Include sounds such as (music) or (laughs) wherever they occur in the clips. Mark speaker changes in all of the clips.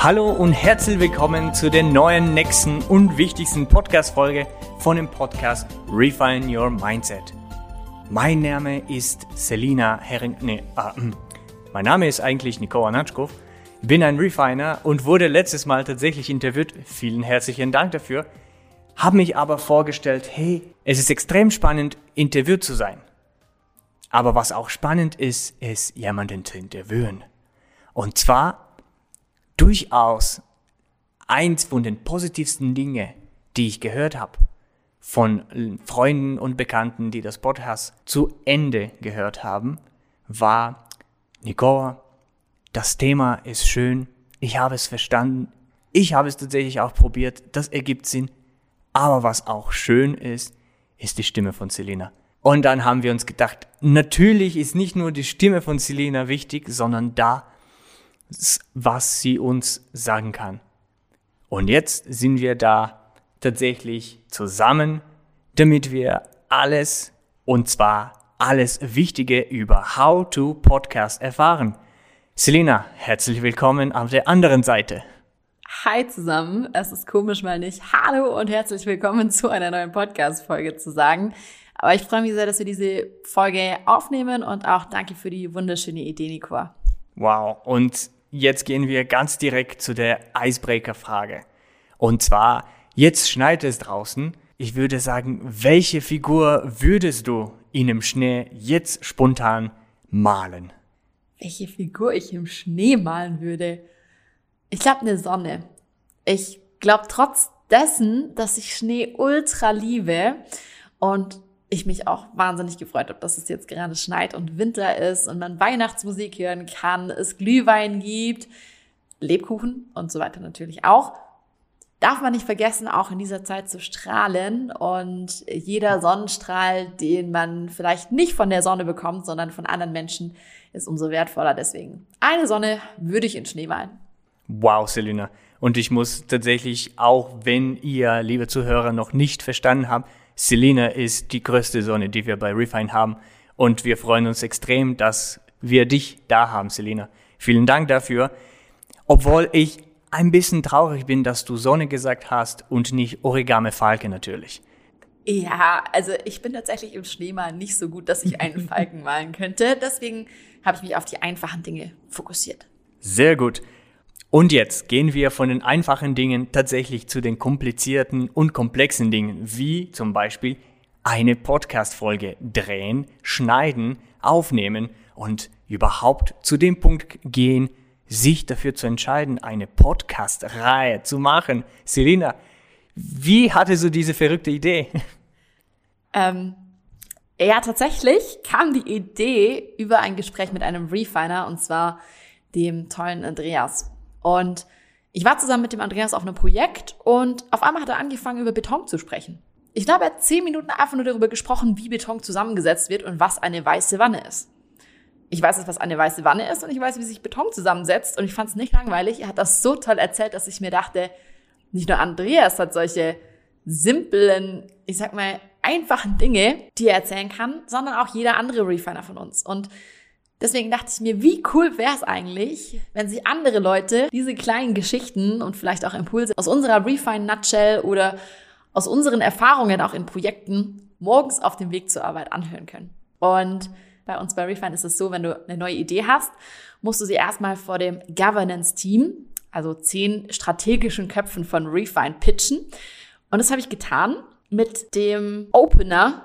Speaker 1: Hallo und herzlich willkommen zu der neuen, nächsten und wichtigsten Podcast-Folge von dem Podcast Refine Your Mindset. Mein Name ist Selina Hering. Nee, ah, hm. mein Name ist eigentlich Nikola Natschkow. Bin ein Refiner und wurde letztes Mal tatsächlich interviewt. Vielen herzlichen Dank dafür. Habe mich aber vorgestellt, hey, es ist extrem spannend, interviewt zu sein. Aber was auch spannend ist, ist jemanden zu interviewen. Und zwar durchaus eins von den positivsten Dinge, die ich gehört habe von Freunden und Bekannten, die das Podcast zu Ende gehört haben, war, Nicole, das Thema ist schön, ich habe es verstanden, ich habe es tatsächlich auch probiert, das ergibt Sinn, aber was auch schön ist, ist die Stimme von Selina. Und dann haben wir uns gedacht, natürlich ist nicht nur die Stimme von Selina wichtig, sondern da was sie uns sagen kann. Und jetzt sind wir da tatsächlich zusammen, damit wir alles, und zwar alles Wichtige über How to Podcast erfahren. Selina, herzlich willkommen auf der anderen Seite.
Speaker 2: Hi zusammen, es ist komisch mal nicht Hallo und herzlich willkommen zu einer neuen Podcast-Folge zu sagen. Aber ich freue mich sehr, dass wir diese Folge aufnehmen und auch danke für die wunderschöne Idee, Nico.
Speaker 1: Wow, und jetzt gehen wir ganz direkt zu der Icebreaker-Frage. Und zwar, jetzt schneit es draußen. Ich würde sagen, welche Figur würdest du in dem Schnee jetzt spontan malen?
Speaker 2: Welche Figur ich im Schnee malen würde? Ich glaube eine Sonne. Ich glaube trotz dessen, dass ich Schnee ultra liebe und ich mich auch wahnsinnig gefreut habe, dass es jetzt gerade schneit und Winter ist und man Weihnachtsmusik hören kann, es Glühwein gibt, Lebkuchen und so weiter natürlich auch. Darf man nicht vergessen, auch in dieser Zeit zu strahlen und jeder Sonnenstrahl, den man vielleicht nicht von der Sonne bekommt, sondern von anderen Menschen, ist umso wertvoller. Deswegen eine Sonne würde ich in Schnee malen.
Speaker 1: Wow, Selina. Und ich muss tatsächlich, auch wenn ihr, liebe Zuhörer, noch nicht verstanden habt, Selina ist die größte Sonne, die wir bei Refine haben. Und wir freuen uns extrem, dass wir dich da haben, Selina. Vielen Dank dafür. Obwohl ich ein bisschen traurig bin, dass du Sonne gesagt hast und nicht Origami Falke natürlich.
Speaker 2: Ja, also ich bin tatsächlich im Schneemalen nicht so gut, dass ich einen (laughs) Falken malen könnte. Deswegen habe ich mich auf die einfachen Dinge fokussiert.
Speaker 1: Sehr gut. Und jetzt gehen wir von den einfachen Dingen tatsächlich zu den komplizierten und komplexen Dingen, wie zum Beispiel eine Podcast-Folge drehen, schneiden, aufnehmen und überhaupt zu dem Punkt gehen, sich dafür zu entscheiden, eine Podcast-Reihe zu machen. Selina, wie hatte so diese verrückte Idee?
Speaker 2: Ähm, ja, tatsächlich kam die Idee über ein Gespräch mit einem Refiner und zwar dem tollen Andreas. Und ich war zusammen mit dem Andreas auf einem Projekt und auf einmal hat er angefangen, über Beton zu sprechen. Ich glaube, er hat zehn Minuten einfach nur darüber gesprochen, wie Beton zusammengesetzt wird und was eine weiße Wanne ist. Ich weiß jetzt, was eine weiße Wanne ist und ich weiß, wie sich Beton zusammensetzt und ich fand es nicht langweilig. Er hat das so toll erzählt, dass ich mir dachte, nicht nur Andreas hat solche simplen, ich sag mal, einfachen Dinge, die er erzählen kann, sondern auch jeder andere Refiner von uns. Und Deswegen dachte ich mir, wie cool wäre es eigentlich, wenn sich andere Leute diese kleinen Geschichten und vielleicht auch Impulse aus unserer Refine Nutshell oder aus unseren Erfahrungen auch in Projekten morgens auf dem Weg zur Arbeit anhören können. Und bei uns bei Refine ist es so, wenn du eine neue Idee hast, musst du sie erstmal vor dem Governance-Team, also zehn strategischen Köpfen von Refine, pitchen. Und das habe ich getan mit dem Opener.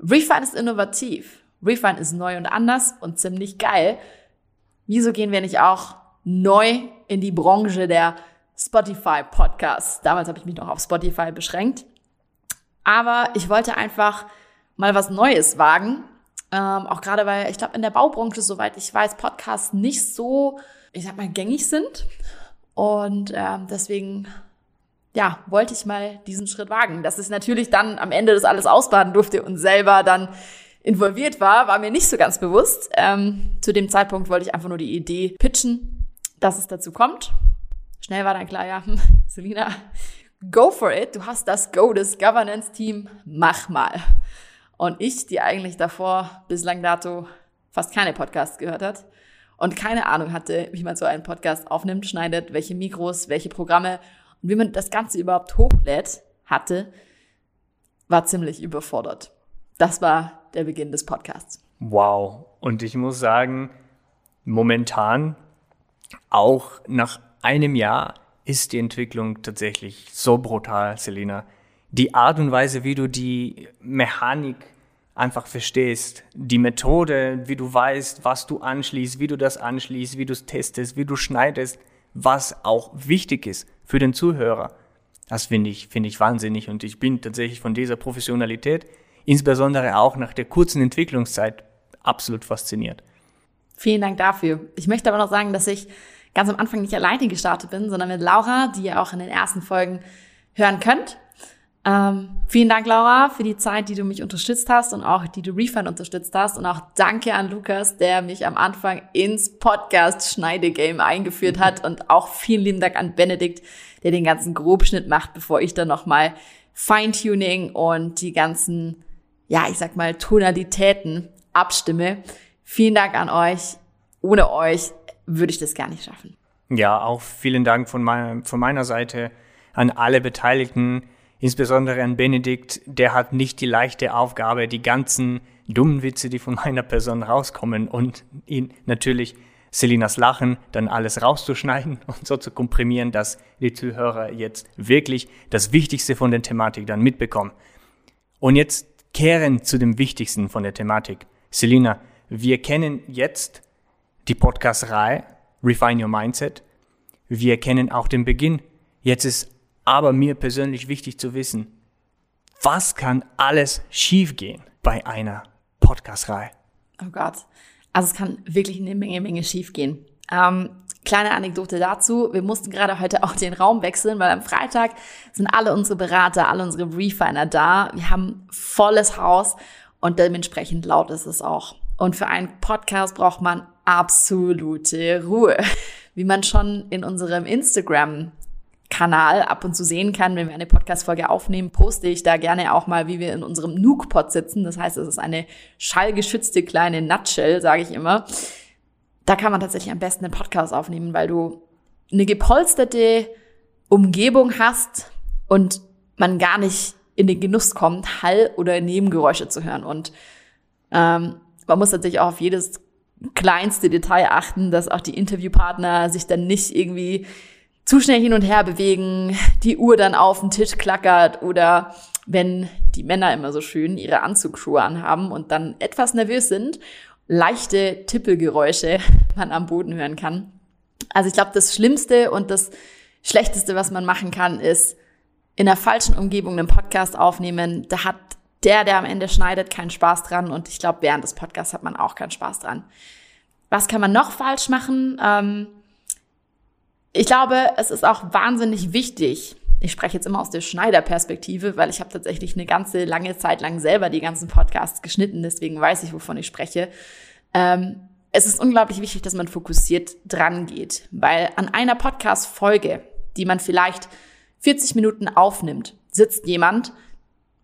Speaker 2: Refine ist innovativ. Refine ist neu und anders und ziemlich geil. Wieso gehen wir nicht auch neu in die Branche der Spotify Podcasts? Damals habe ich mich noch auf Spotify beschränkt. Aber ich wollte einfach mal was Neues wagen. Ähm, auch gerade weil ich glaube, in der Baubranche, soweit ich weiß, Podcasts nicht so, ich sag mal, gängig sind. Und ähm, deswegen, ja, wollte ich mal diesen Schritt wagen. Dass ich natürlich dann am Ende das alles ausbaden durfte und selber dann involviert war, war mir nicht so ganz bewusst. Ähm, zu dem Zeitpunkt wollte ich einfach nur die Idee pitchen, dass es dazu kommt. Schnell war dann klar, ja, hm, (laughs) Selina, go for it. Du hast das Go des Governance-Team, mach mal. Und ich, die eigentlich davor bislang dato fast keine Podcasts gehört hat und keine Ahnung hatte, wie man so einen Podcast aufnimmt, schneidet, welche Mikros, welche Programme und wie man das Ganze überhaupt hochlädt, hatte, war ziemlich überfordert. Das war der Beginn des Podcasts.
Speaker 1: Wow. Und ich muss sagen, momentan, auch nach einem Jahr, ist die Entwicklung tatsächlich so brutal, Selina. Die Art und Weise, wie du die Mechanik einfach verstehst, die Methode, wie du weißt, was du anschließt, wie du das anschließt, wie du es testest, wie du schneidest, was auch wichtig ist für den Zuhörer. Das finde ich, finde ich wahnsinnig und ich bin tatsächlich von dieser Professionalität, insbesondere auch nach der kurzen Entwicklungszeit, absolut fasziniert.
Speaker 2: Vielen Dank dafür. Ich möchte aber noch sagen, dass ich ganz am Anfang nicht alleine gestartet bin, sondern mit Laura, die ihr auch in den ersten Folgen hören könnt. Ähm, vielen Dank, Laura, für die Zeit, die du mich unterstützt hast und auch die du Refund unterstützt hast. Und auch danke an Lukas, der mich am Anfang ins Podcast-Schneidegame eingeführt hat. Und auch vielen lieben Dank an Benedikt, der den ganzen Grobschnitt macht, bevor ich dann nochmal Feintuning und die ganzen, ja, ich sag mal, Tonalitäten abstimme. Vielen Dank an euch. Ohne euch würde ich das gar nicht schaffen.
Speaker 1: Ja, auch vielen Dank von meiner, von meiner Seite an alle Beteiligten Insbesondere an Benedikt, der hat nicht die leichte Aufgabe, die ganzen dummen Witze, die von meiner Person rauskommen und ihn natürlich Selinas Lachen dann alles rauszuschneiden (laughs) und so zu komprimieren, dass die Zuhörer jetzt wirklich das Wichtigste von der Thematik dann mitbekommen. Und jetzt kehren zu dem Wichtigsten von der Thematik. Selina, wir kennen jetzt die Podcast-Reihe Refine Your Mindset. Wir kennen auch den Beginn. Jetzt ist aber mir persönlich wichtig zu wissen, was kann alles schiefgehen bei einer Podcast-Reihe?
Speaker 2: Oh Gott. Also es kann wirklich eine Menge, Menge schiefgehen. Ähm, kleine Anekdote dazu. Wir mussten gerade heute auch den Raum wechseln, weil am Freitag sind alle unsere Berater, alle unsere Refiner da. Wir haben volles Haus und dementsprechend laut ist es auch. Und für einen Podcast braucht man absolute Ruhe. Wie man schon in unserem Instagram Kanal ab und zu sehen kann. Wenn wir eine Podcast-Folge aufnehmen, poste ich da gerne auch mal, wie wir in unserem Nuke-Pod sitzen. Das heißt, es ist eine schallgeschützte kleine Nutshell, sage ich immer. Da kann man tatsächlich am besten einen Podcast aufnehmen, weil du eine gepolsterte Umgebung hast und man gar nicht in den Genuss kommt, Hall- oder Nebengeräusche zu hören. Und ähm, man muss natürlich auch auf jedes kleinste Detail achten, dass auch die Interviewpartner sich dann nicht irgendwie zu schnell hin und her bewegen, die Uhr dann auf den Tisch klackert oder wenn die Männer immer so schön ihre Anzugsschuhe anhaben und dann etwas nervös sind, leichte Tippelgeräusche (laughs) man am Boden hören kann. Also ich glaube, das Schlimmste und das Schlechteste, was man machen kann, ist in der falschen Umgebung einen Podcast aufnehmen. Da hat der, der am Ende schneidet, keinen Spaß dran und ich glaube, während des Podcasts hat man auch keinen Spaß dran. Was kann man noch falsch machen? Ähm, ich glaube, es ist auch wahnsinnig wichtig. Ich spreche jetzt immer aus der Schneiderperspektive, weil ich habe tatsächlich eine ganze lange Zeit lang selber die ganzen Podcasts geschnitten, deswegen weiß ich, wovon ich spreche. Ähm, es ist unglaublich wichtig, dass man fokussiert dran geht, weil an einer Podcast-Folge, die man vielleicht 40 Minuten aufnimmt, sitzt jemand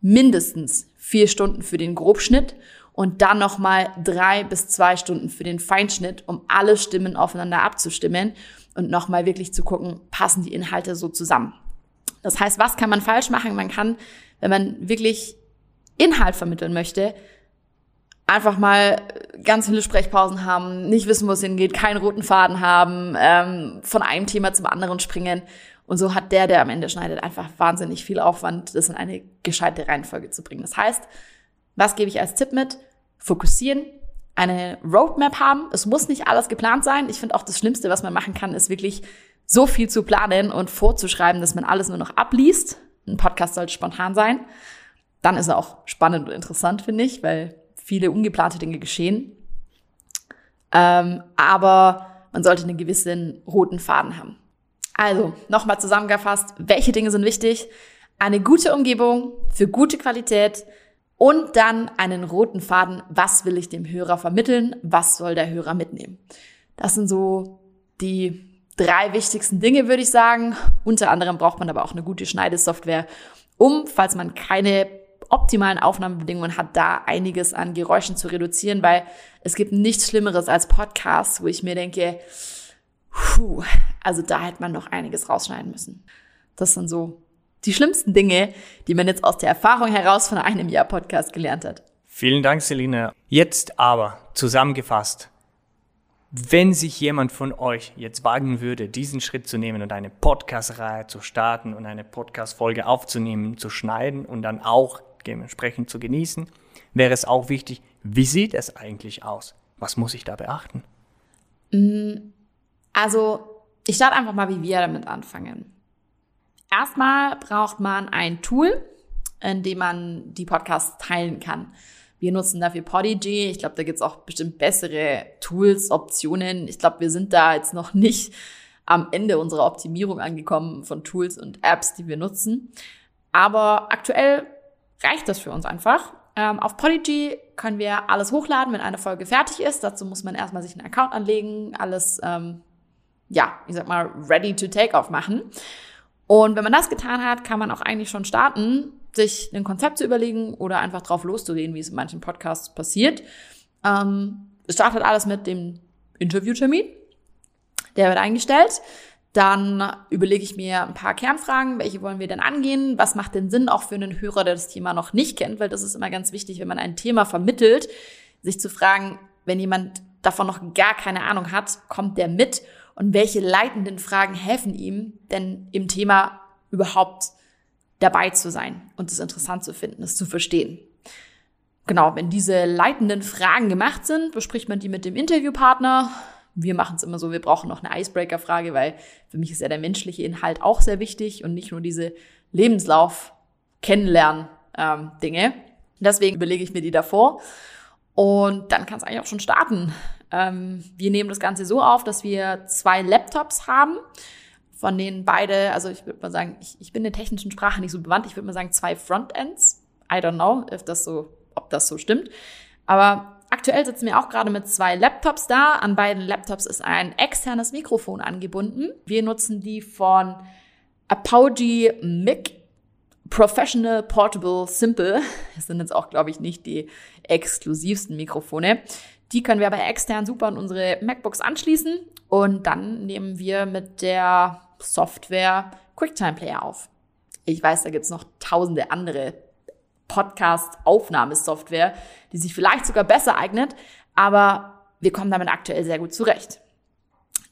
Speaker 2: mindestens vier Stunden für den Grobschnitt und dann nochmal drei bis zwei Stunden für den Feinschnitt, um alle Stimmen aufeinander abzustimmen und nochmal wirklich zu gucken, passen die Inhalte so zusammen. Das heißt, was kann man falsch machen? Man kann, wenn man wirklich Inhalt vermitteln möchte, einfach mal ganz viele Sprechpausen haben, nicht wissen, wo es hingeht, keinen roten Faden haben, ähm, von einem Thema zum anderen springen. Und so hat der, der am Ende schneidet, einfach wahnsinnig viel Aufwand, das in eine gescheite Reihenfolge zu bringen. Das heißt, was gebe ich als Tipp mit? Fokussieren, eine Roadmap haben. Es muss nicht alles geplant sein. Ich finde auch das Schlimmste, was man machen kann, ist wirklich so viel zu planen und vorzuschreiben, dass man alles nur noch abliest. Ein Podcast sollte spontan sein. Dann ist er auch spannend und interessant, finde ich, weil viele ungeplante Dinge geschehen. Ähm, aber man sollte einen gewissen roten Faden haben. Also, nochmal zusammengefasst, welche Dinge sind wichtig? Eine gute Umgebung für gute Qualität, und dann einen roten Faden, was will ich dem Hörer vermitteln, was soll der Hörer mitnehmen. Das sind so die drei wichtigsten Dinge, würde ich sagen. Unter anderem braucht man aber auch eine gute Schneidesoftware, um, falls man keine optimalen Aufnahmebedingungen hat da einiges an Geräuschen zu reduzieren, weil es gibt nichts Schlimmeres als Podcasts, wo ich mir denke, puh, also da hätte man noch einiges rausschneiden müssen. Das sind so die schlimmsten Dinge, die man jetzt aus der Erfahrung heraus von einem Jahr Podcast gelernt hat.
Speaker 1: Vielen Dank, Selina. Jetzt aber zusammengefasst. Wenn sich jemand von euch jetzt wagen würde, diesen Schritt zu nehmen und eine Podcast-Reihe zu starten und eine Podcast-Folge aufzunehmen, zu schneiden und dann auch dementsprechend zu genießen, wäre es auch wichtig, wie sieht es eigentlich aus? Was muss ich da beachten?
Speaker 2: Mm, also, ich starte einfach mal, wie wir damit anfangen. Erstmal braucht man ein Tool, in dem man die Podcasts teilen kann. Wir nutzen dafür Podigy. Ich glaube, da gibt's auch bestimmt bessere Tools, Optionen. Ich glaube, wir sind da jetzt noch nicht am Ende unserer Optimierung angekommen von Tools und Apps, die wir nutzen. Aber aktuell reicht das für uns einfach. Ähm, auf Podigy können wir alles hochladen, wenn eine Folge fertig ist. Dazu muss man erstmal sich einen Account anlegen, alles, ähm, ja, ich sag mal, ready to take off machen. Und wenn man das getan hat, kann man auch eigentlich schon starten sich ein Konzept zu überlegen oder einfach drauf loszureden, wie es in manchen Podcasts passiert. Ähm, es startet alles mit dem Interviewtermin. Der wird eingestellt. Dann überlege ich mir ein paar Kernfragen. Welche wollen wir denn angehen? Was macht denn Sinn auch für einen Hörer, der das Thema noch nicht kennt? Weil das ist immer ganz wichtig, wenn man ein Thema vermittelt, sich zu fragen, wenn jemand davon noch gar keine Ahnung hat, kommt der mit? Und welche leitenden Fragen helfen ihm denn im Thema überhaupt dabei zu sein und es interessant zu finden, es zu verstehen. Genau, wenn diese leitenden Fragen gemacht sind, bespricht man die mit dem Interviewpartner. Wir machen es immer so, wir brauchen noch eine Icebreaker-Frage, weil für mich ist ja der menschliche Inhalt auch sehr wichtig und nicht nur diese Lebenslauf kennenlernen ähm. Deswegen überlege ich mir die davor und dann kann es eigentlich auch schon starten. Ähm, wir nehmen das Ganze so auf, dass wir zwei Laptops haben von denen beide, also ich würde mal sagen, ich, ich bin in der technischen Sprache nicht so bewandt, ich würde mal sagen zwei Frontends. I don't know, if das so, ob das so stimmt. Aber aktuell sitzen wir auch gerade mit zwei Laptops da. An beiden Laptops ist ein externes Mikrofon angebunden. Wir nutzen die von Apogee Mic Professional Portable Simple. (laughs) Das sind jetzt auch, glaube ich, nicht die exklusivsten Mikrofone. Die können wir aber extern super an unsere MacBooks anschließen und dann nehmen wir mit der Software QuickTime Player auf. Ich weiß, da gibt's noch tausende andere Podcast-Aufnahmesoftware, die sich vielleicht sogar besser eignet, aber wir kommen damit aktuell sehr gut zurecht.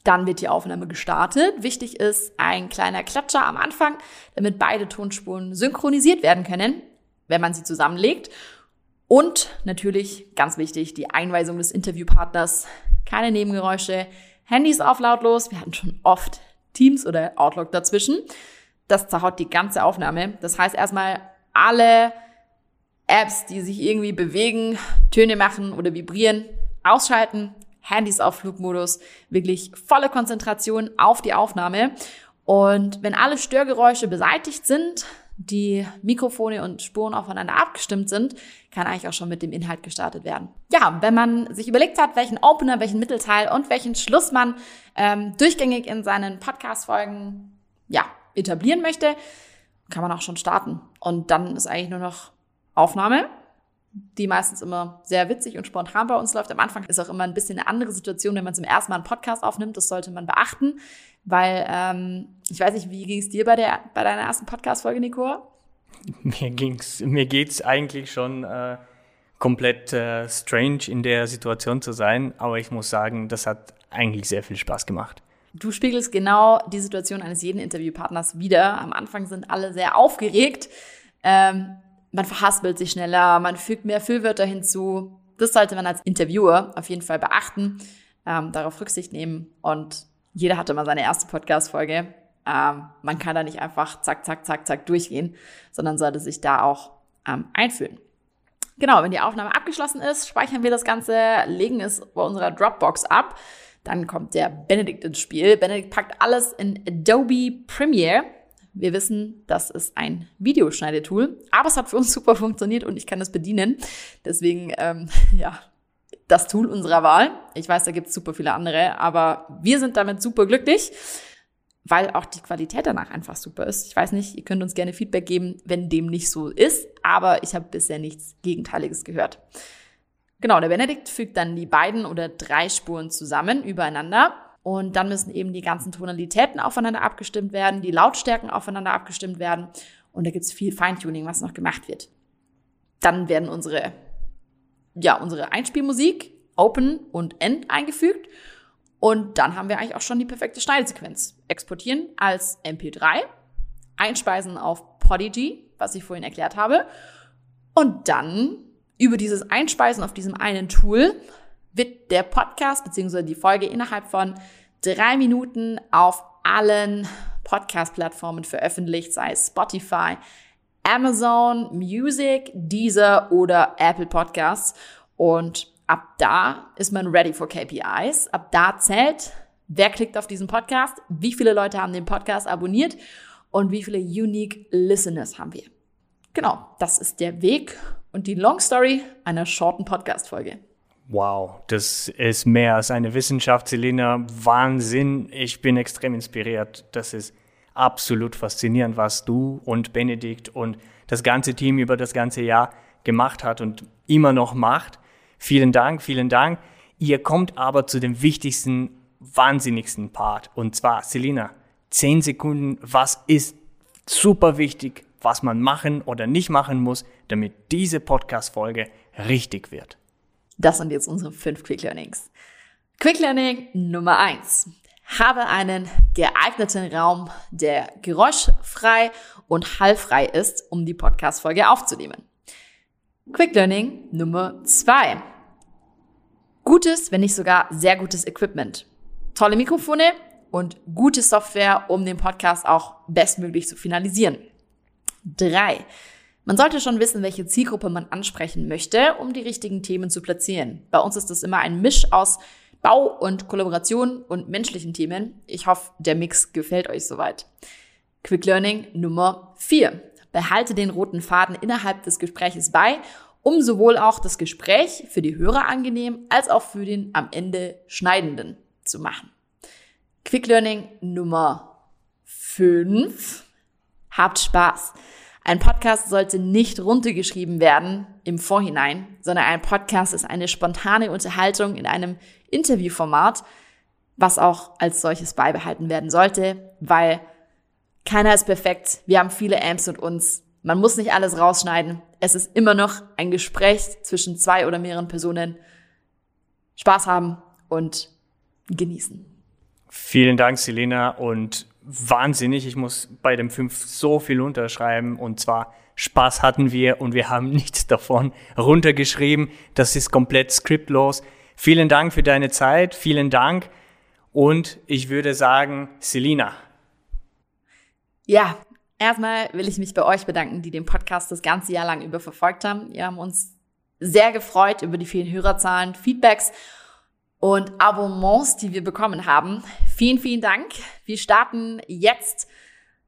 Speaker 2: Dann wird die Aufnahme gestartet. Wichtig ist ein kleiner Klatscher am Anfang, damit beide Tonspuren synchronisiert werden können, wenn man sie zusammenlegt. Und natürlich, ganz wichtig, die Einweisung des Interviewpartners. Keine Nebengeräusche, Handys auf lautlos. Wir hatten schon oft Teams oder Outlook dazwischen. Das zerhaut die ganze Aufnahme. Das heißt erstmal alle Apps, die sich irgendwie bewegen, Töne machen oder vibrieren, ausschalten, Handys auf Flugmodus, wirklich volle Konzentration auf die Aufnahme. Und wenn alle Störgeräusche beseitigt sind, die Mikrofone und Spuren aufeinander abgestimmt sind, kann eigentlich auch schon mit dem Inhalt gestartet werden. Ja, wenn man sich überlegt hat, welchen Opener, welchen Mittelteil und welchen Schluss man ähm, durchgängig in seinen Podcast-Folgen ja, etablieren möchte, kann man auch schon starten. Und dann ist eigentlich nur noch Aufnahme, die meistens immer sehr witzig und spontan bei uns läuft. Am Anfang ist auch immer ein bisschen eine andere Situation, wenn man zum ersten Mal einen Podcast aufnimmt. Das sollte man beachten, weil ähm, ich weiß nicht, wie ging es dir bei der bei deiner ersten Podcast-Folge, Nico? (laughs)
Speaker 1: Mir ging's, mir geht's eigentlich schon äh, komplett äh, strange in der Situation zu sein, aber ich muss sagen, das hat eigentlich sehr viel Spaß gemacht.
Speaker 2: Du spiegelst genau die Situation eines jeden Interviewpartners wieder. Am Anfang sind alle sehr aufgeregt. Ähm, man verhaspelt sich schneller, man fügt mehr Füllwörter hinzu. Das sollte man als Interviewer auf jeden Fall beachten, ähm, darauf Rücksicht nehmen. Und jeder hatte mal seine erste Podcast-Folge. Ähm, man kann da nicht einfach zack, zack, zack, zack durchgehen, sondern sollte sich da auch ähm, einfühlen. Genau, wenn die Aufnahme abgeschlossen ist, speichern wir das Ganze, legen es bei unserer Dropbox ab. Dann kommt der Benedikt ins Spiel. Benedikt packt alles in Adobe Premiere wir wissen, das ist ein Videoschneidetool, aber es hat für uns super funktioniert und ich kann es bedienen. Deswegen, ähm, (laughs) ja, das Tool unserer Wahl. Ich weiß, da gibt es super viele andere, aber wir sind damit super glücklich. weil auch die Qualität danach einfach super ist. Ich weiß nicht, ihr könnt uns gerne Feedback geben, wenn dem nicht so ist, aber ich habe bisher nichts Gegenteiliges gehört. Genau, der Benedikt fügt dann die beiden oder drei Spuren zusammen übereinander und dann müssen eben die ganzen Tonalitäten aufeinander abgestimmt werden, die Lautstärken aufeinander abgestimmt werden und da gibt's viel Feintuning, was noch gemacht wird. Dann werden unsere, ja, unsere Einspielmusik Open und End eingefügt und dann haben wir eigentlich auch schon die perfekte Schneidesequenz. Exportieren als MP3, einspeisen auf Podigy, was ich vorhin erklärt habe und dann über dieses Einspeisen auf diesem einen Tool wird der Podcast bzw. die Folge innerhalb von drei Minuten auf allen Podcast-Plattformen veröffentlicht, sei es Spotify, Amazon Music, Deezer oder Apple Podcasts. Und ab da ist man ready for KPIs. Ab da zählt, wer klickt auf diesen Podcast, wie viele Leute haben den Podcast abonniert und wie viele Unique Listeners haben wir. Genau, das ist der Weg und die Long Story einer shorten Podcast-Folge.
Speaker 1: Wow, das ist mehr als eine Wissenschaft, Selina. Wahnsinn. Ich bin extrem inspiriert. Das ist absolut faszinierend, was du und Benedikt und das ganze Team über das ganze Jahr gemacht hat und immer noch macht. Vielen Dank, vielen Dank. Ihr kommt aber zu dem wichtigsten, wahnsinnigsten Part. Und zwar, Selina, zehn Sekunden. Was ist super wichtig? was man machen oder nicht machen muss, damit diese Podcast-Folge richtig wird.
Speaker 2: Das sind jetzt unsere fünf Quick Learnings. Quick Learning Nummer eins: Habe einen geeigneten Raum, der geräuschfrei und hallfrei ist, um die Podcast-Folge aufzunehmen. Quick Learning Nummer zwei: Gutes, wenn nicht sogar sehr gutes Equipment. Tolle Mikrofone und gute Software, um den Podcast auch bestmöglich zu finalisieren. Drei. Man sollte schon wissen, welche Zielgruppe man ansprechen möchte, um die richtigen Themen zu platzieren. Bei uns ist das immer ein Misch aus Bau und Kollaboration und menschlichen Themen. Ich hoffe, der Mix gefällt euch soweit. Quick Learning Nummer vier: Behalte den roten Faden innerhalb des Gespräches bei, um sowohl auch das Gespräch für die Hörer angenehm als auch für den am Ende Schneidenden zu machen. Quick Learning Nummer fünf: Habt Spaß. Ein Podcast sollte nicht runtergeschrieben werden im Vorhinein, sondern ein Podcast ist eine spontane Unterhaltung in einem Interviewformat, was auch als solches beibehalten werden sollte, weil keiner ist perfekt. Wir haben viele Amps und uns. Man muss nicht alles rausschneiden. Es ist immer noch ein Gespräch zwischen zwei oder mehreren Personen. Spaß haben und genießen.
Speaker 1: Vielen Dank, Selena, und wahnsinnig. Ich muss bei dem 5 so viel unterschreiben und zwar Spaß hatten wir und wir haben (laughs) nichts davon runtergeschrieben. Das ist komplett skriptlos. Vielen Dank für deine Zeit, vielen Dank und ich würde sagen, Selina.
Speaker 2: Ja, erstmal will ich mich bei euch bedanken, die den Podcast das ganze Jahr lang über verfolgt haben. Wir haben uns sehr gefreut über die vielen Hörerzahlen, Feedbacks und Abonnements, die wir bekommen haben. Vielen, vielen Dank. Wir starten jetzt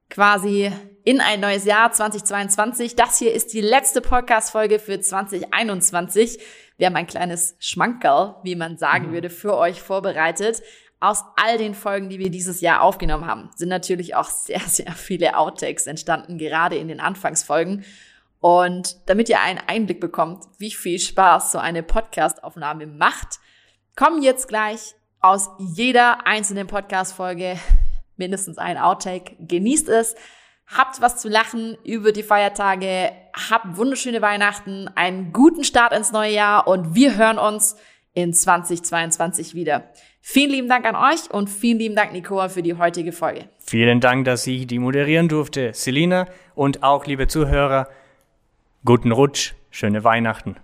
Speaker 2: quasi in ein neues Jahr 2022. Das hier ist die letzte Podcast-Folge für 2021. Wir haben ein kleines Schmankerl, wie man sagen mhm. würde, für euch vorbereitet. Aus all den Folgen, die wir dieses Jahr aufgenommen haben, sind natürlich auch sehr, sehr viele Outtakes entstanden, gerade in den Anfangsfolgen. Und damit ihr einen Einblick bekommt, wie viel Spaß so eine Podcast-Aufnahme macht, kommen jetzt gleich aus jeder einzelnen Podcast-Folge (laughs) mindestens ein Outtake. Genießt es. Habt was zu lachen über die Feiertage. Habt wunderschöne Weihnachten, einen guten Start ins neue Jahr und wir hören uns in 2022 wieder. Vielen lieben Dank an euch und vielen lieben Dank, Nicoa, für die heutige Folge.
Speaker 1: Vielen Dank, dass ich die moderieren durfte. Selina und auch liebe Zuhörer, guten Rutsch, schöne Weihnachten.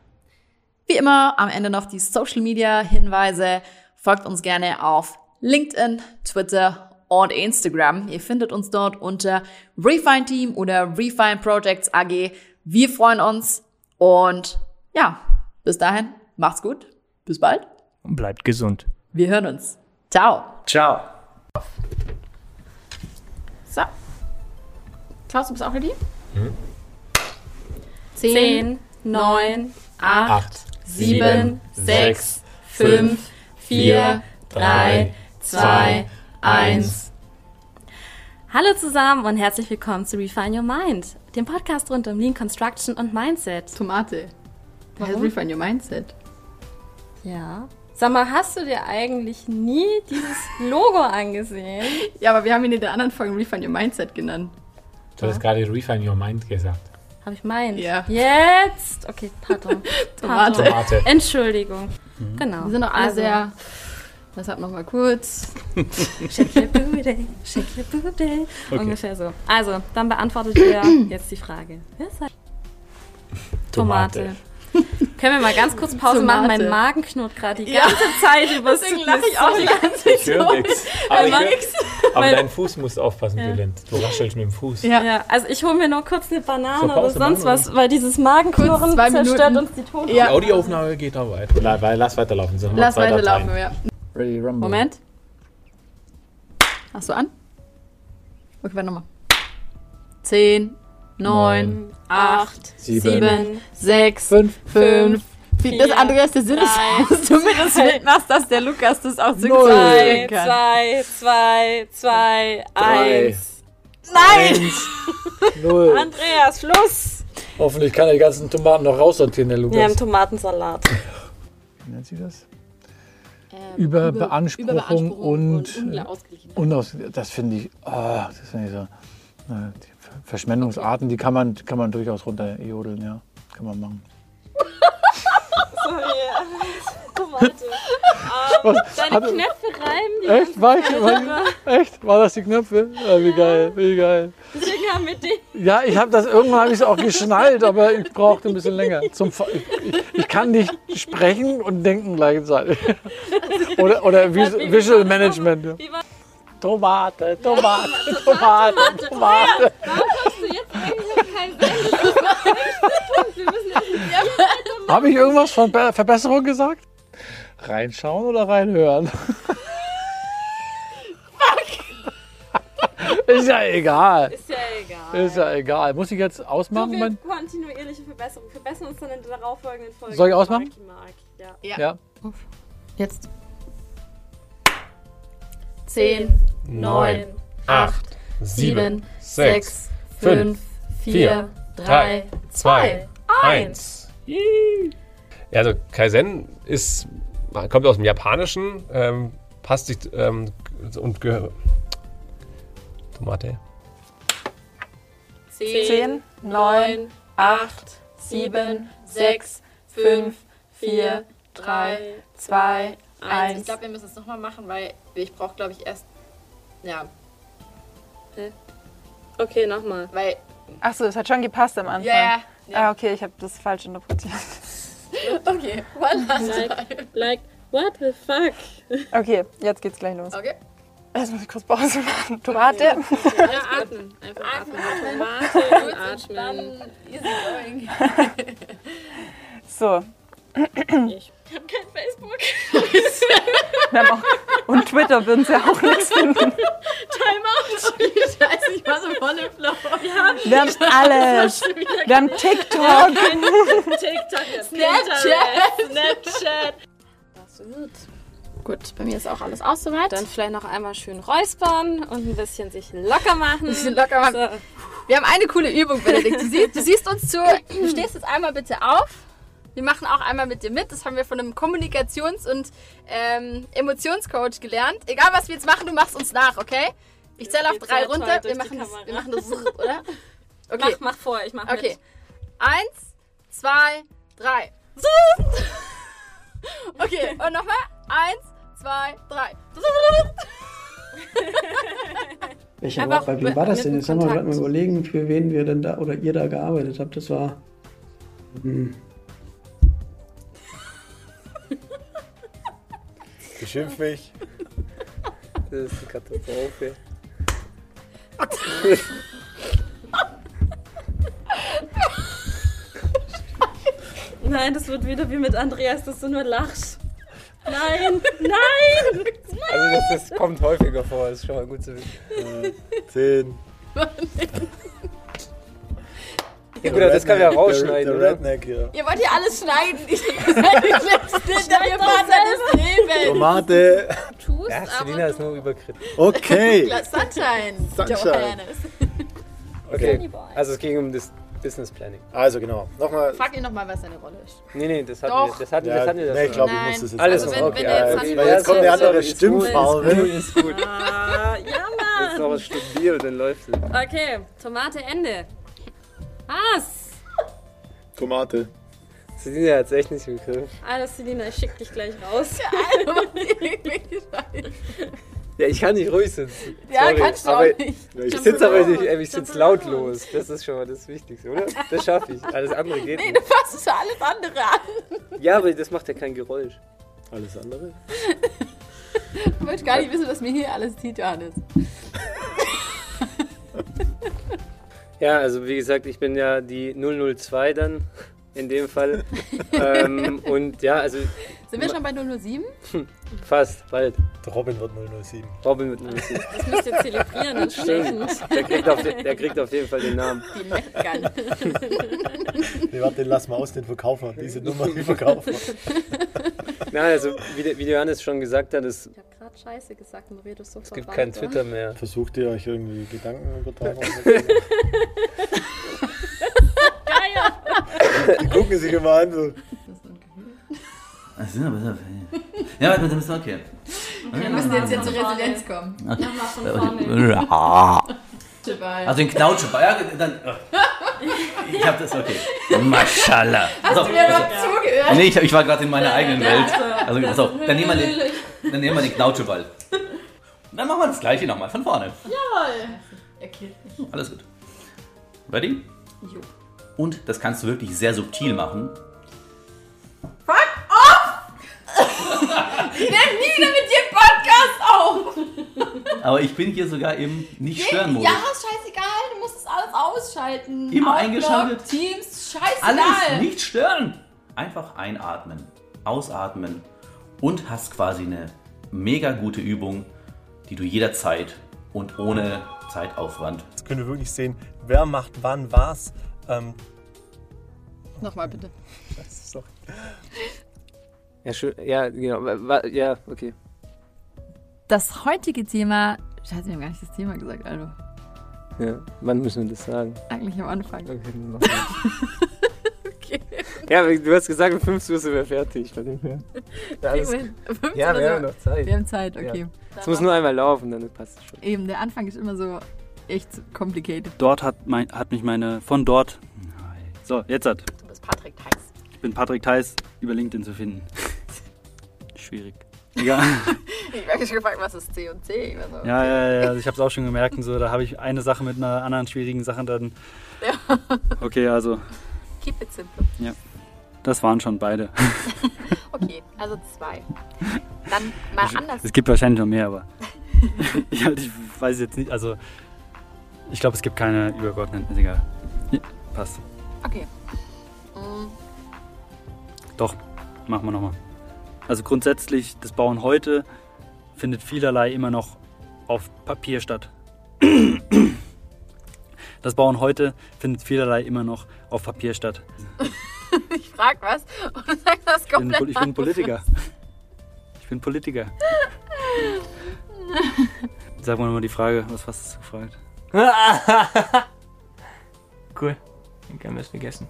Speaker 2: Wie immer am Ende noch die Social Media Hinweise. Folgt uns gerne auf LinkedIn, Twitter und Instagram. Ihr findet uns dort unter Refine Team oder Refine Projects AG. Wir freuen uns und ja, bis dahin, macht's gut. Bis bald.
Speaker 1: Und bleibt gesund.
Speaker 2: Wir hören uns. Ciao.
Speaker 1: Ciao.
Speaker 2: So. Klaus, du bist auch ready?
Speaker 3: Mhm.
Speaker 2: Zehn, neun, acht sieben, sechs, fünf, vier, drei, zwei, eins.
Speaker 3: Hallo zusammen und herzlich willkommen zu Refine Your Mind, dem Podcast rund um Lean Construction und Mindset.
Speaker 2: Tomate.
Speaker 3: Warum?
Speaker 2: Warum? Refine Your Mindset.
Speaker 3: Ja. Sag mal, hast du dir eigentlich nie dieses Logo angesehen?
Speaker 2: Ja, aber wir haben ihn in der anderen Folge Refine Your Mindset genannt.
Speaker 4: Du hast gerade Refine Your Mind gesagt.
Speaker 3: Habe ich meint.
Speaker 2: Ja.
Speaker 3: Jetzt. Okay, pardon. (laughs)
Speaker 2: Tomate.
Speaker 4: Tomate.
Speaker 3: Entschuldigung. Genau.
Speaker 2: Wir sind doch alle
Speaker 3: Also,
Speaker 2: sehr. Deshalb nochmal kurz. (laughs)
Speaker 3: Shake your booty, shake your booty.
Speaker 4: Okay.
Speaker 3: Ungefähr so. Also, dann beantwortet ihr (coughs) jetzt die Frage. Wer ist das? Tomate. Können wir mal ganz kurz Pause machen? Mein Magen knurrt gerade die
Speaker 2: Ja.
Speaker 3: ganze Zeit über
Speaker 2: Deswegen lache ich auch die ganze
Speaker 4: Ich höre nichts. Aber, ich
Speaker 3: Mein-
Speaker 4: hör, aber dein Fuß musst aufpassen,
Speaker 3: Ja.
Speaker 4: Du raschelst mit dem Fuß.
Speaker 2: Ja.
Speaker 3: Ja, also ich hole mir noch kurz eine Banane
Speaker 4: So,
Speaker 3: oder sonst was, weil dieses Magenknurren zerstört
Speaker 2: Minuten.
Speaker 3: uns die Tonspur.
Speaker 2: Ja.
Speaker 5: Audioaufnahme geht da weiter.
Speaker 4: Weil- Lass weiterlaufen. sind noch
Speaker 2: Lass weiterlaufen, ja.
Speaker 5: Ready, Rumble.
Speaker 2: Moment. Hast du an? Okay, warte nochmal. Zehn, neun, acht,
Speaker 5: Sieben.
Speaker 2: sieben, sechs,
Speaker 5: Fünf.
Speaker 2: fünf, vier.
Speaker 3: vier,
Speaker 2: Das andere ist der Sinn,
Speaker 3: drei,
Speaker 2: dass du mir das mitmachst, dass der Lukas das auch synchronisieren
Speaker 3: Zwei,
Speaker 2: kann.
Speaker 3: zwei, zwei, zwei,
Speaker 5: Drei.
Speaker 3: eins.
Speaker 2: Nein!
Speaker 5: Eins. (laughs) Null.
Speaker 3: Andreas, Schluss!
Speaker 5: Hoffentlich kann er die ganzen Tomaten noch raussortieren, der
Speaker 3: Wir haben
Speaker 5: Lukas.
Speaker 3: Tomatensalat.
Speaker 5: Wie nennt sie das?
Speaker 2: Ähm,
Speaker 5: Überbeanspruchung und-
Speaker 2: Ungleichausgeglichen.
Speaker 5: Unaus das finde ich, ah, das finde ich so. Die Ver- Verschwendungsarten, die kann man, kann man durchaus runterjodeln, ja. Kann man machen. (laughs)
Speaker 3: Tomate. (laughs)
Speaker 5: Was?
Speaker 3: Deine
Speaker 5: Hat-
Speaker 3: Knöpfe reiben, die
Speaker 5: Echt? War ich, war echt? War das die Knöpfe? Ja, wie geil, wie geil.
Speaker 3: deswegen haben wir den.
Speaker 5: Ja, ich habe das irgendwann habe ich es auch geschnallt, aber ich brauchte ein bisschen länger. Zum, ich, ich, kann nicht sprechen und denken gleichzeitig. (laughs) Oder, oder Vis Visual Management.
Speaker 3: Wie war
Speaker 5: Tomate, Tomate, Tomate, Tomate.
Speaker 3: du jetzt eigentlich auf keinen Sinn? Wir müssen jetzt
Speaker 5: Habe ich irgendwas von Be Verbesserung gesagt? Reinschauen oder reinhören? Ist ja egal.
Speaker 3: Ist ja egal.
Speaker 5: Ist ja egal. Muss ich jetzt
Speaker 3: So
Speaker 5: ausmachen? Mein,
Speaker 3: kontinuierliche Verbesserung. Wir verbessern uns dann in der darauffolgenden Folge.
Speaker 5: Soll ich ausmachen?
Speaker 3: Marki, Mark, ja.
Speaker 5: ja.
Speaker 2: Jetzt.
Speaker 3: Zehn,
Speaker 4: Neun, acht, sieben, sechs, fünf, vier, drei, zwei, eins. Also Kaizen ist, kommt aus dem Japanischen, ähm, passt sich ähm, und gehört. Tomate.
Speaker 3: Zehn, neun, acht, sieben, sechs, fünf, vier, drei, zwei,
Speaker 2: Eins. Ich glaube, wir müssen es nochmal machen, weil ich brauche, glaube ich, erst. Ja,
Speaker 3: Okay, nochmal.
Speaker 2: weil.
Speaker 6: Ach so, es hat schon gepasst am Anfang.
Speaker 2: Ja, ja.
Speaker 6: Ah, okay, ich habe das falsch interpretiert. (laughs)
Speaker 2: Okay, one last
Speaker 3: Like,
Speaker 2: time.
Speaker 3: like, what the fuck?
Speaker 6: Okay, jetzt geht's gleich los.
Speaker 2: Okay.
Speaker 6: Jetzt muss ich kurz Pause machen. Tomate.
Speaker 3: Ja, atmen. Einfach atmen. Tomate und atmen.
Speaker 2: Dann easy going.
Speaker 6: So,
Speaker 3: Ich hab kein Facebook. (laughs)
Speaker 6: wir haben auch. Und Twitter würden sie auch nichts finden.
Speaker 2: Timeout. (laughs) Scheiße, ich war so voll im Flow.
Speaker 6: Wir haben alles. Wir haben TikTok.
Speaker 3: TikTok,
Speaker 2: Snapchat.
Speaker 3: Snapchat. Das wird.
Speaker 2: Gut, bei mir ist auch alles aus soweit.
Speaker 3: Dann vielleicht noch einmal schön räuspern und ein bisschen sich locker machen. Ein
Speaker 2: bisschen locker machen.
Speaker 3: So.
Speaker 2: Wir haben eine coole Übung, Benedikt. Du siehst, du siehst uns zu. Du stehst jetzt einmal bitte auf. Wir machen auch einmal mit dir mit. Das haben wir von einem Kommunikations- und ähm, Emotionscoach gelernt. Egal, was wir jetzt machen, du machst uns nach, okay? Ich zähle auf drei runter. Wir machen, das, wir machen das, oder? (laughs) Okay,
Speaker 3: Mach, mach vor, ich mach
Speaker 2: okay.
Speaker 3: mit.
Speaker 2: Eins, zwei, drei. (laughs) Okay, und nochmal. Eins, zwei, drei. (laughs)
Speaker 7: Welcher war, bei wem war das denn? Jetzt haben wir gerade mal überlegen, für wen wir denn da oder ihr da gearbeitet habt. Das war. Hm,
Speaker 4: Beschimpf mich.
Speaker 5: Das ist eine Katastrophe.
Speaker 3: Nein, das wird wieder wie mit Andreas, dass du nur lachst. Nein, nein!
Speaker 5: Also das, das kommt häufiger vor, das ist schon mal gut zu wissen. Äh, Zehn. Ja gut, aber das kann man ja rausschneiden,
Speaker 7: der, der Redneck, ja.
Speaker 2: Ihr wollt hier alles schneiden. Ihr seid die Schlimmsten. Wir fahren das Leben.
Speaker 7: Tomate.
Speaker 3: Tu musst
Speaker 4: Ja, Selina ist nur überkritisch.
Speaker 8: Okay.
Speaker 2: Sunshine.
Speaker 8: Sunshine.
Speaker 4: Okay, also es ging um das Business Planning.
Speaker 8: Also genau. Nochmal.
Speaker 2: Frag ihn nochmal, was seine Rolle ist.
Speaker 4: Nee, nee, das hatten
Speaker 2: Doch.
Speaker 4: wir. Das hatten,
Speaker 8: Ja,
Speaker 4: das hatten wir
Speaker 8: nee, ich glaube, ich
Speaker 2: Nein.
Speaker 8: muss das jetzt
Speaker 4: Alles
Speaker 2: Also wenn-
Speaker 4: okay.
Speaker 2: wenn der jetzt.
Speaker 8: Weil jetzt kommt eine andere
Speaker 4: Sorry, ist gut,
Speaker 8: Stimmfarbe.
Speaker 4: Ist gut, ist gut.
Speaker 3: Ah, ja,
Speaker 4: Jetzt noch
Speaker 3: Mann.
Speaker 4: was studiert, dann läuft es.
Speaker 3: Okay, Tomate, Ende. Was?
Speaker 8: Tomate.
Speaker 4: Selina hat es echt nicht Griff.
Speaker 3: Alles, Selina, ich schick dich gleich raus. (laughs)
Speaker 4: Ja, ich kann nicht ruhig sitzen.
Speaker 2: Ja,
Speaker 4: Sorry,
Speaker 2: kannst du
Speaker 4: aber
Speaker 2: auch nicht.
Speaker 4: Ich sitze aber nicht, ich sitze lautlos. Das ist schon mal das Wichtigste, oder? Das schaffe ich. Alles andere geht
Speaker 2: Nee,
Speaker 4: nicht.
Speaker 2: du fasst es für alles andere an.
Speaker 4: Ja, aber das macht ja kein Geräusch.
Speaker 8: Alles andere?
Speaker 2: Du möchtest gar nicht wissen, was mir hier alles zieht, Johannes. (laughs)
Speaker 4: Ja, also wie gesagt, ich bin ja die 002 dann in dem Fall. (laughs) ähm, und ja, also
Speaker 2: Sind wir schon bei 007?
Speaker 4: fast, bald.
Speaker 8: Der Robin wird 007.
Speaker 4: Robin mit 007.
Speaker 3: Das müsst ihr zelebrieren entsprechend.
Speaker 4: Der kriegt, auf, der kriegt auf jeden Fall den Namen.
Speaker 2: Die Meckern.
Speaker 8: Nee, (laughs) warte, den lassen wir aus, den verkaufen wir. Diese Nummer, die verkaufen wir.
Speaker 4: Na, also wie, der, wie Johannes schon gesagt hat, es,
Speaker 3: Scheiße gesagt und rede sofort
Speaker 4: es gibt
Speaker 3: weiter.
Speaker 4: kein Twitter mehr.
Speaker 8: Versucht ihr euch irgendwie Gedanken übertragen? Die gucken sich immer an. So.
Speaker 9: Also, ja, warte, dann ist okay.
Speaker 2: Wir müssen jetzt hier zur Resilienz kommen.
Speaker 3: Nochmal von vorne.
Speaker 9: Also den Knautscheball. Ja, dann. Ich hab das, okay. Maschallah. Hast
Speaker 2: du mir noch zugehört?
Speaker 9: Nee, ich, ich war gerade in meiner eigenen Welt. Also, pass auf, dann nehmen wir den, dann nehmen wir den Knautscheball. Und dann machen wir das gleiche nochmal von vorne.
Speaker 2: Okay.
Speaker 9: Alles gut. Ready?
Speaker 2: Jo.
Speaker 9: Und das kannst du wirklich sehr subtil machen.
Speaker 2: Ich nehme nie wieder mit dir Podcast auf.
Speaker 9: Aber ich bin hier sogar im Nicht-Stören-Modus.
Speaker 2: Ja, ist scheißegal. Du musst das alles ausschalten.
Speaker 9: Immer
Speaker 2: Outlook,
Speaker 9: eingeschaltet.
Speaker 2: Teams, scheißegal.
Speaker 9: Alles nicht stören. Einfach einatmen, ausatmen und hast quasi eine mega gute Übung, die du jederzeit und ohne Zeitaufwand.
Speaker 10: Jetzt können wir wirklich sehen, wer macht wann was. Ähm,
Speaker 2: Nochmal bitte. (laughs)
Speaker 10: sorry.
Speaker 4: Ja, schön, ja, genau. Ja, okay.
Speaker 2: Das heutige Thema. Scheiße, wir haben gar nicht das Thema gesagt, also.
Speaker 4: Ja, wann müssen wir das sagen?
Speaker 2: Eigentlich am Anfang.
Speaker 4: Okay, (laughs) dann machen wir. okay. Ja, du hast gesagt, um 5 Uhr sind wir fertig. Ja, (laughs) alles, ja wir haben noch Zeit.
Speaker 2: Wir haben Zeit, okay.
Speaker 4: Es muss nur einmal laufen, dann passt es schon.
Speaker 2: Eben, der Anfang ist immer so echt complicated.
Speaker 11: Dort hat, mein, hat mich meine, von dort. So, jetzt hat.
Speaker 2: Du bist Patrick Theis.
Speaker 11: Ich bin Patrick Theis, über LinkedIn zu finden. (laughs) Schwierig. Egal. (laughs)
Speaker 2: Ich habe mich gefragt, was ist C und C? Also,
Speaker 11: Ja, ja, ja, also ich habe es auch schon gemerkt. und So, da habe ich eine Sache mit einer anderen schwierigen Sache dann.
Speaker 2: Ja.
Speaker 11: Okay, also,
Speaker 2: Keep it simple.
Speaker 11: ja. Das waren schon beide. (laughs)
Speaker 2: Okay, also zwei. Dann mal anders.
Speaker 11: Es gibt wahrscheinlich noch mehr, aber. (laughs) ich, halt, ich weiß jetzt nicht, also. Ich glaube, es gibt keine übergeordneten. Ist egal. Ja, passt.
Speaker 2: Okay. Mm,
Speaker 11: Doch, machen wir nochmal. Also grundsätzlich, das Bauen heute findet vielerlei immer noch auf Papier statt. Das Bauen heute findet vielerlei immer noch auf Papier statt. (laughs) (laughs)
Speaker 2: Ich frag was und du sagst das
Speaker 11: Ich bin,
Speaker 2: komplett
Speaker 11: ich bin. Politiker. Ich bin Politiker. (laughs) Sag mal nochmal die Frage, was hast du gefragt? (laughs)
Speaker 1: cool. Den können wir es vergessen.